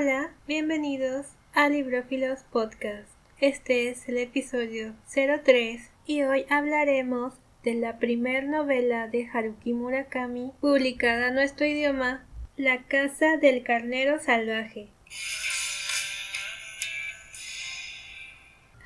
Hola, bienvenidos a Librófilos Podcast. Este es el episodio 03 y hoy hablaremos de la primer novela de Haruki Murakami publicada en nuestro idioma, La Casa del Carnero Salvaje.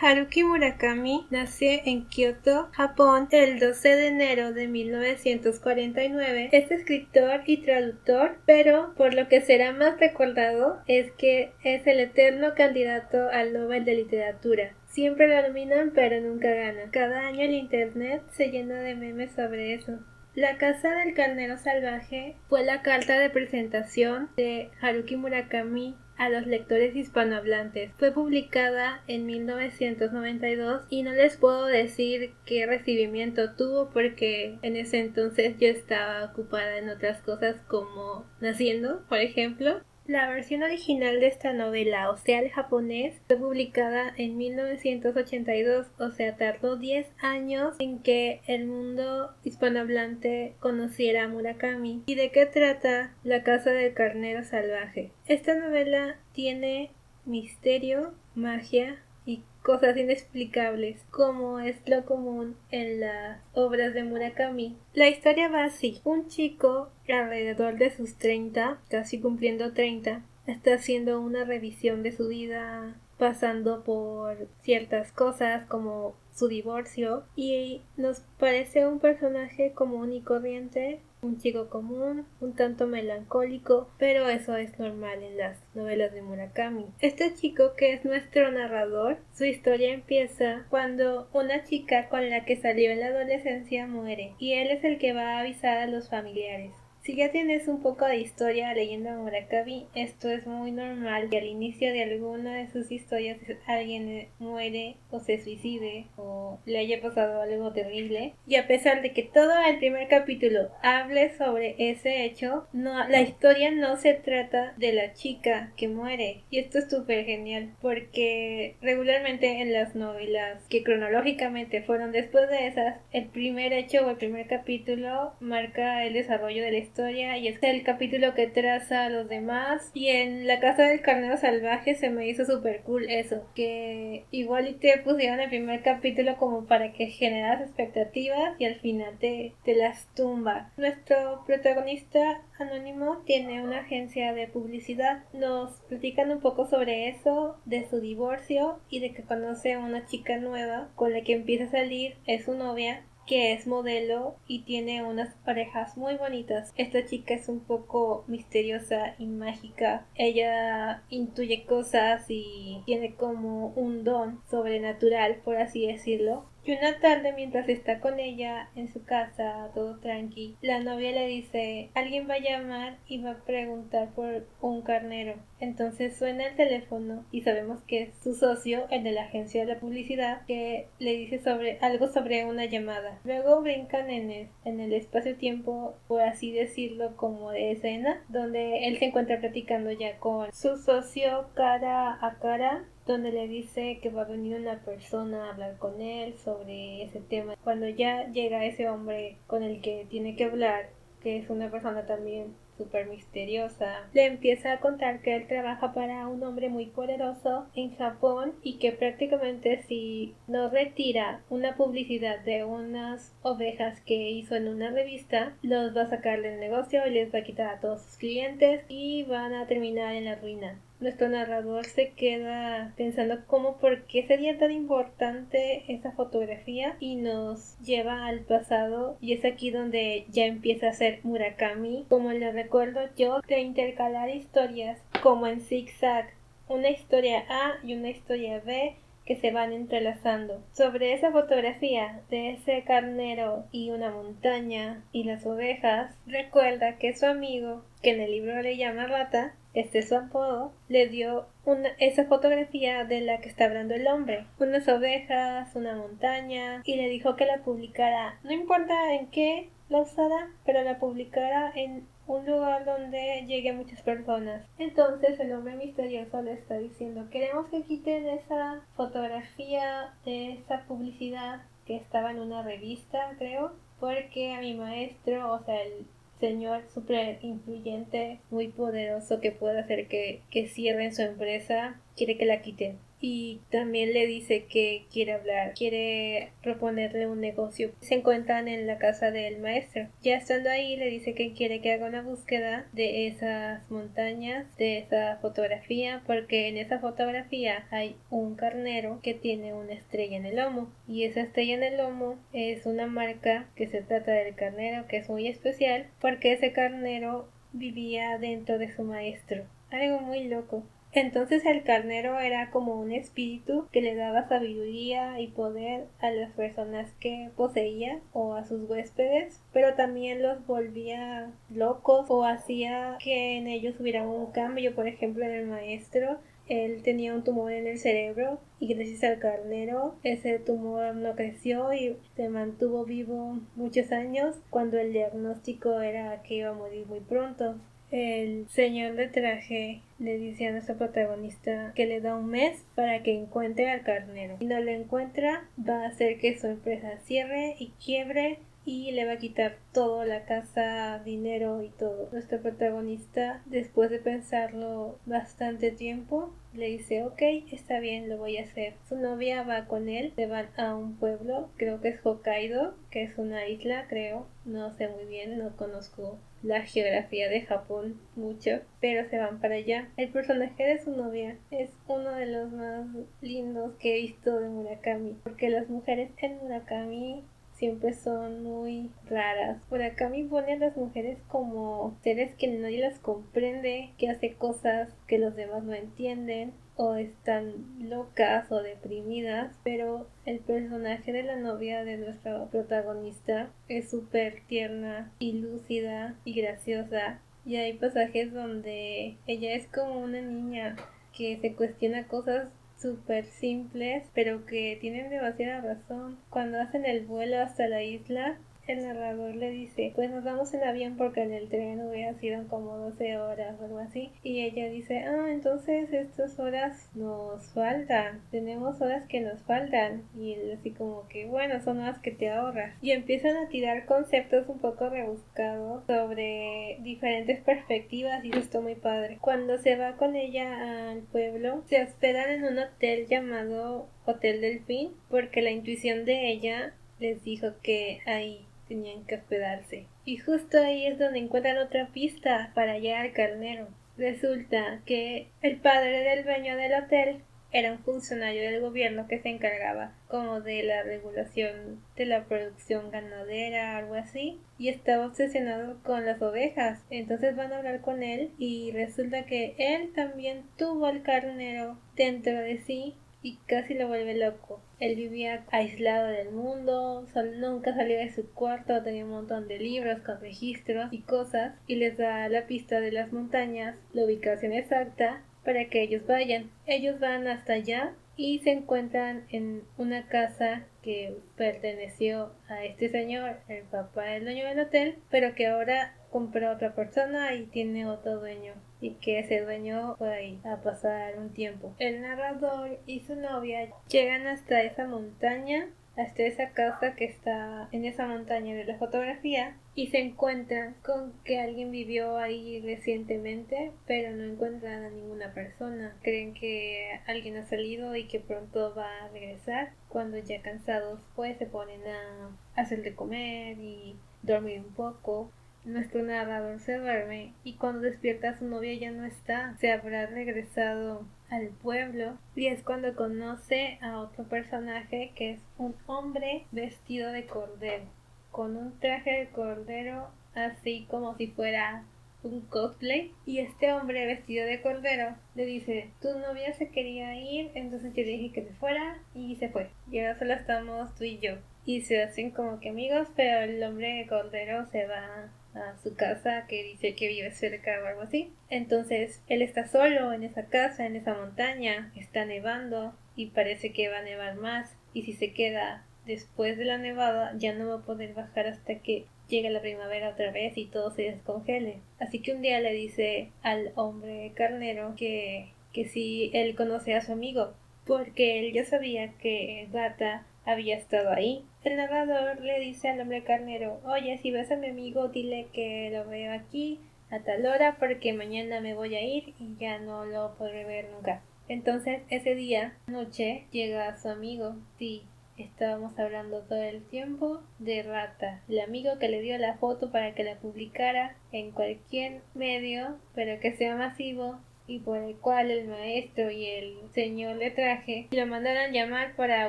Haruki Murakami nació en Kioto, Japón, el 12 de enero de 1949. Es escritor y traductor, pero por lo que será más recordado es que es el eterno candidato al Nobel de Literatura. Siempre lo nominan, pero nunca gana. Cada año el internet se llena de memes sobre eso. La Casa del Carnero Salvaje fue la carta de presentación de Haruki Murakami a los lectores hispanohablantes. Fue publicada en 1992 y no les puedo decir qué recibimiento tuvo porque en ese entonces yo estaba ocupada en otras cosas como naciendo, por ejemplo. La versión original de esta novela, o sea, el japonés, fue publicada en 1982, o sea, tardó 10 años en que el mundo hispanohablante conociera a Murakami. ¿Y de qué trata La Casa del Carnero Salvaje? Esta novela tiene misterio, magia y cosas inexplicables, como es lo común en las obras de Murakami. La historia va así. Un chico alrededor de sus 30, casi cumpliendo 30, está haciendo una revisión de su vida pasando por ciertas cosas como su divorcio y nos parece un personaje común y corriente un chico común, un tanto melancólico, pero eso es normal en las novelas de Murakami. Este chico que es nuestro narrador, su historia empieza cuando una chica con la que salió en la adolescencia muere y él es el que va a avisar a los familiares. Si ya tienes un poco de historia leyendo a Murakami, esto es muy normal que al inicio de alguna de sus historias alguien muere o se suicide o le haya pasado algo terrible. Y a pesar de que todo el primer capítulo hable sobre ese hecho, no, la historia no se trata de la chica que muere. Y esto es súper genial porque regularmente en las novelas que cronológicamente fueron después de esas, el primer hecho o el primer capítulo marca el desarrollo de la historia y es el capítulo que traza a los demás y en la casa del carnero salvaje se me hizo súper cool eso que igual y te pusieron el primer capítulo como para que generas expectativas y al final te, te las tumba. Nuestro protagonista anónimo tiene una agencia de publicidad. Nos platican un poco sobre eso de su divorcio y de que conoce a una chica nueva con la que empieza a salir es su novia que es modelo y tiene unas parejas muy bonitas. Esta chica es un poco misteriosa y mágica. Ella intuye cosas y tiene como un don sobrenatural, por así decirlo. Y una tarde mientras está con ella en su casa, todo tranqui, la novia le dice, alguien va a llamar y va a preguntar por un carnero. Entonces suena el teléfono y sabemos que es su socio, el de la agencia de la publicidad, que le dice sobre algo sobre una llamada. Luego brincan en el, en el espacio-tiempo, por así decirlo, como de escena, donde él se encuentra platicando ya con su socio cara a cara donde le dice que va a venir una persona a hablar con él sobre ese tema. Cuando ya llega ese hombre con el que tiene que hablar, que es una persona también súper misteriosa, le empieza a contar que él trabaja para un hombre muy poderoso en Japón y que prácticamente si no retira una publicidad de unas ovejas que hizo en una revista, los va a sacar del negocio y les va a quitar a todos sus clientes y van a terminar en la ruina nuestro narrador se queda pensando cómo por qué sería tan importante esa fotografía y nos lleva al pasado y es aquí donde ya empieza a ser Murakami como le recuerdo yo de intercalar historias como en zigzag una historia A y una historia B que se van entrelazando. Sobre esa fotografía de ese carnero y una montaña y las ovejas, recuerda que su amigo, que en el libro le llama rata, este es su apodo, le dio una, esa fotografía de la que está hablando el hombre, unas ovejas, una montaña, y le dijo que la publicara, no importa en qué la usara, pero la publicara en un lugar donde llegue muchas personas. Entonces el hombre misterioso le está diciendo, queremos que quiten esa fotografía de esa publicidad que estaba en una revista, creo, porque a mi maestro, o sea, el señor súper influyente, muy poderoso que puede hacer que, que cierren su empresa, quiere que la quiten y también le dice que quiere hablar, quiere proponerle un negocio. Se encuentran en la casa del maestro. Ya estando ahí le dice que quiere que haga una búsqueda de esas montañas, de esa fotografía, porque en esa fotografía hay un carnero que tiene una estrella en el lomo y esa estrella en el lomo es una marca que se trata del carnero que es muy especial porque ese carnero vivía dentro de su maestro. Algo muy loco. Entonces el carnero era como un espíritu que le daba sabiduría y poder a las personas que poseía o a sus huéspedes, pero también los volvía locos o hacía que en ellos hubiera un cambio, por ejemplo en el maestro él tenía un tumor en el cerebro y gracias al carnero ese tumor no creció y se mantuvo vivo muchos años cuando el diagnóstico era que iba a morir muy pronto. El señor de traje le dice a nuestro protagonista que le da un mes para que encuentre al carnero. Si no lo encuentra, va a hacer que su empresa cierre y quiebre y le va a quitar todo, la casa, dinero y todo. Nuestro protagonista, después de pensarlo bastante tiempo, le dice, ok, está bien, lo voy a hacer. Su novia va con él, se van a un pueblo, creo que es Hokkaido, que es una isla, creo, no sé muy bien, no conozco la geografía de Japón mucho, pero se van para allá. El personaje de su novia es uno de los más lindos que he visto de Murakami, porque las mujeres en Murakami siempre son muy raras. Murakami pone a las mujeres como seres que nadie las comprende, que hace cosas que los demás no entienden o están locas o deprimidas, pero el personaje de la novia de nuestra protagonista es súper tierna y lúcida y graciosa. Y hay pasajes donde ella es como una niña que se cuestiona cosas súper simples, pero que tienen demasiada razón. Cuando hacen el vuelo hasta la isla, el narrador le dice, pues nos vamos en avión porque en el tren hubiera sido como 12 horas o algo así. Y ella dice, ah, entonces estas horas nos faltan, tenemos horas que nos faltan. Y él así como que, bueno, son horas que te ahorras. Y empiezan a tirar conceptos un poco rebuscados sobre diferentes perspectivas y esto muy padre. Cuando se va con ella al pueblo, se hospedan en un hotel llamado Hotel Delfín porque la intuición de ella les dijo que ahí tenían que hospedarse. Y justo ahí es donde encuentran otra pista para llegar al carnero. Resulta que el padre del dueño del hotel era un funcionario del gobierno que se encargaba como de la regulación de la producción ganadera, algo así, y estaba obsesionado con las ovejas. Entonces van a hablar con él y resulta que él también tuvo al carnero dentro de sí y casi lo vuelve loco. Él vivía aislado del mundo, nunca salía de su cuarto, tenía un montón de libros con registros y cosas y les da la pista de las montañas, la ubicación exacta para que ellos vayan. Ellos van hasta allá y se encuentran en una casa que perteneció a este señor, el papá del dueño del hotel, pero que ahora compró otra persona y tiene otro dueño y que ese dueño fue ahí a pasar un tiempo. El narrador y su novia llegan hasta esa montaña hasta esa casa que está en esa montaña de la fotografía y se encuentran con que alguien vivió ahí recientemente pero no encuentran a ninguna persona. Creen que alguien ha salido y que pronto va a regresar. Cuando ya cansados pues se ponen a hacer de comer y dormir un poco nuestro narrador se duerme y cuando despierta su novia ya no está. Se habrá regresado al pueblo. Y es cuando conoce a otro personaje que es un hombre vestido de cordero, con un traje de cordero así como si fuera un cosplay. Y este hombre vestido de cordero le dice tu novia se quería ir entonces yo le dije que se fuera y se fue. Y ahora solo estamos tú y yo y se hacen como que amigos pero el hombre de cordero se va a su casa que dice que vive cerca o algo así. Entonces él está solo en esa casa, en esa montaña, está nevando y parece que va a nevar más y si se queda después de la nevada ya no va a poder bajar hasta que llegue la primavera otra vez y todo se descongele. Así que un día le dice al hombre carnero que, que si él conoce a su amigo, porque él ya sabía que Rata había estado ahí. El narrador le dice al hombre carnero, oye, si ves a mi amigo, dile que lo veo aquí a tal hora porque mañana me voy a ir y ya no lo podré ver nunca. Entonces ese día, noche, llega su amigo, sí, estábamos hablando todo el tiempo de Rata, el amigo que le dio la foto para que la publicara en cualquier medio, pero que sea masivo y por el cual el maestro y el señor le traje lo mandaron llamar para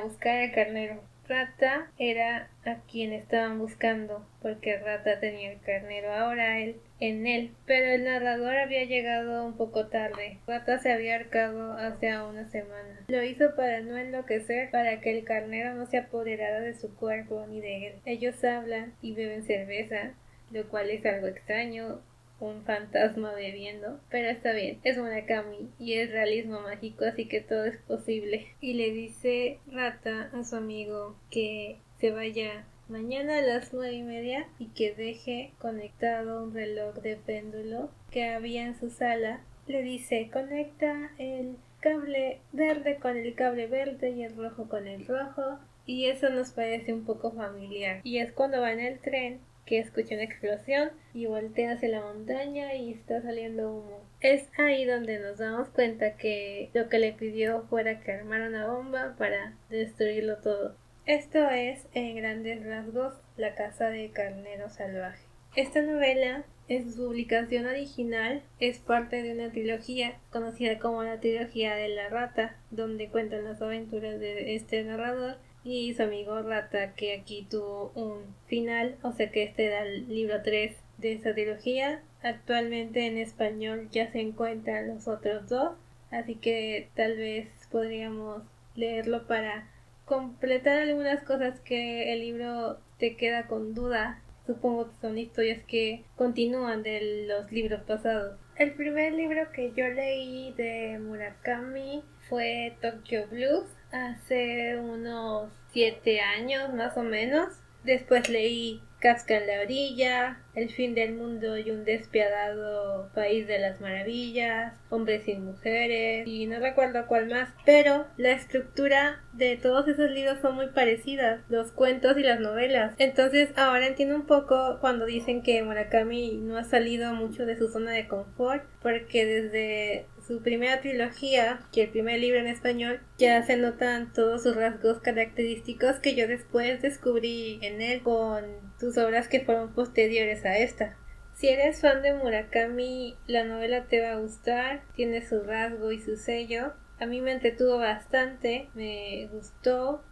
buscar al carnero. Rata era a quien estaban buscando, porque Rata tenía el carnero ahora él en él, pero el narrador había llegado un poco tarde. Rata se había arcado hace una semana. Lo hizo para no enloquecer, para que el carnero no se apoderara de su cuerpo ni de él. Ellos hablan y beben cerveza, lo cual es algo extraño un fantasma bebiendo, pero está bien, es Murakami y es realismo mágico, así que todo es posible. Y le dice Rata a su amigo que se vaya mañana a las nueve y media y que deje conectado un reloj de péndulo que había en su sala. Le dice conecta el cable verde con el cable verde y el rojo con el rojo y eso nos parece un poco familiar. Y es cuando va en el tren que escucha una explosión y voltea hacia la montaña y está saliendo humo. Es ahí donde nos damos cuenta que lo que le pidió fuera que armara una bomba para destruirlo todo. Esto es, en grandes rasgos, La Casa de Carnero Salvaje. Esta novela, en su publicación original, es parte de una trilogía conocida como la trilogía de la rata, donde cuentan las aventuras de este narrador y su amigo Rata que aquí tuvo un final, o sea que este era el libro 3 de esta trilogía. Actualmente en español ya se encuentran los otros dos, así que tal vez podríamos leerlo para completar algunas cosas que el libro te queda con duda. Supongo que son historias que continúan de los libros pasados. El primer libro que yo leí de Murakami fue Tokyo Blues hace unos siete años más o menos. Después leí Casca en la orilla, El fin del mundo y un despiadado país de las maravillas, Hombres y mujeres y no recuerdo cuál más, pero la estructura de todos esos libros son muy parecidas, los cuentos y las novelas. Entonces ahora entiendo un poco cuando dicen que Murakami no ha salido mucho de su zona de confort, porque desde su primera trilogía, que el primer libro en español, ya se notan todos sus rasgos característicos que yo después descubrí en él con sus obras que fueron posteriores a esta. Si eres fan de Murakami, la novela te va a gustar, tiene su rasgo y su sello, a mí me entretuvo bastante, me gustó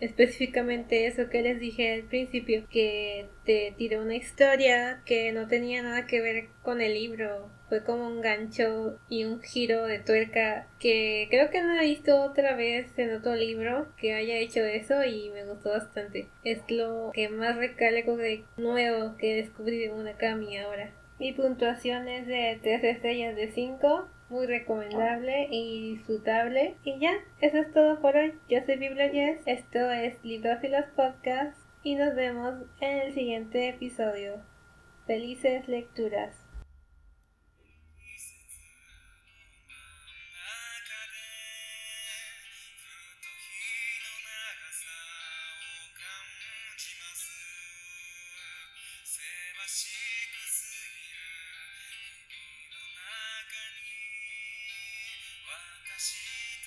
específicamente eso que les dije al principio, que te tiró una historia que no tenía nada que ver con el libro, fue como un gancho y un giro de tuerca que creo que no he visto otra vez en otro libro que haya hecho eso y me gustó bastante. Es lo que más recalco de nuevo que descubrí de Murakami ahora. Mi puntuación es de 3 estrellas de 5 muy recomendable y disfrutable. Y ya, eso es todo por hoy. Yo soy Bibliogess, esto es Librófilos Podcast y nos vemos en el siguiente episodio. Felices lecturas see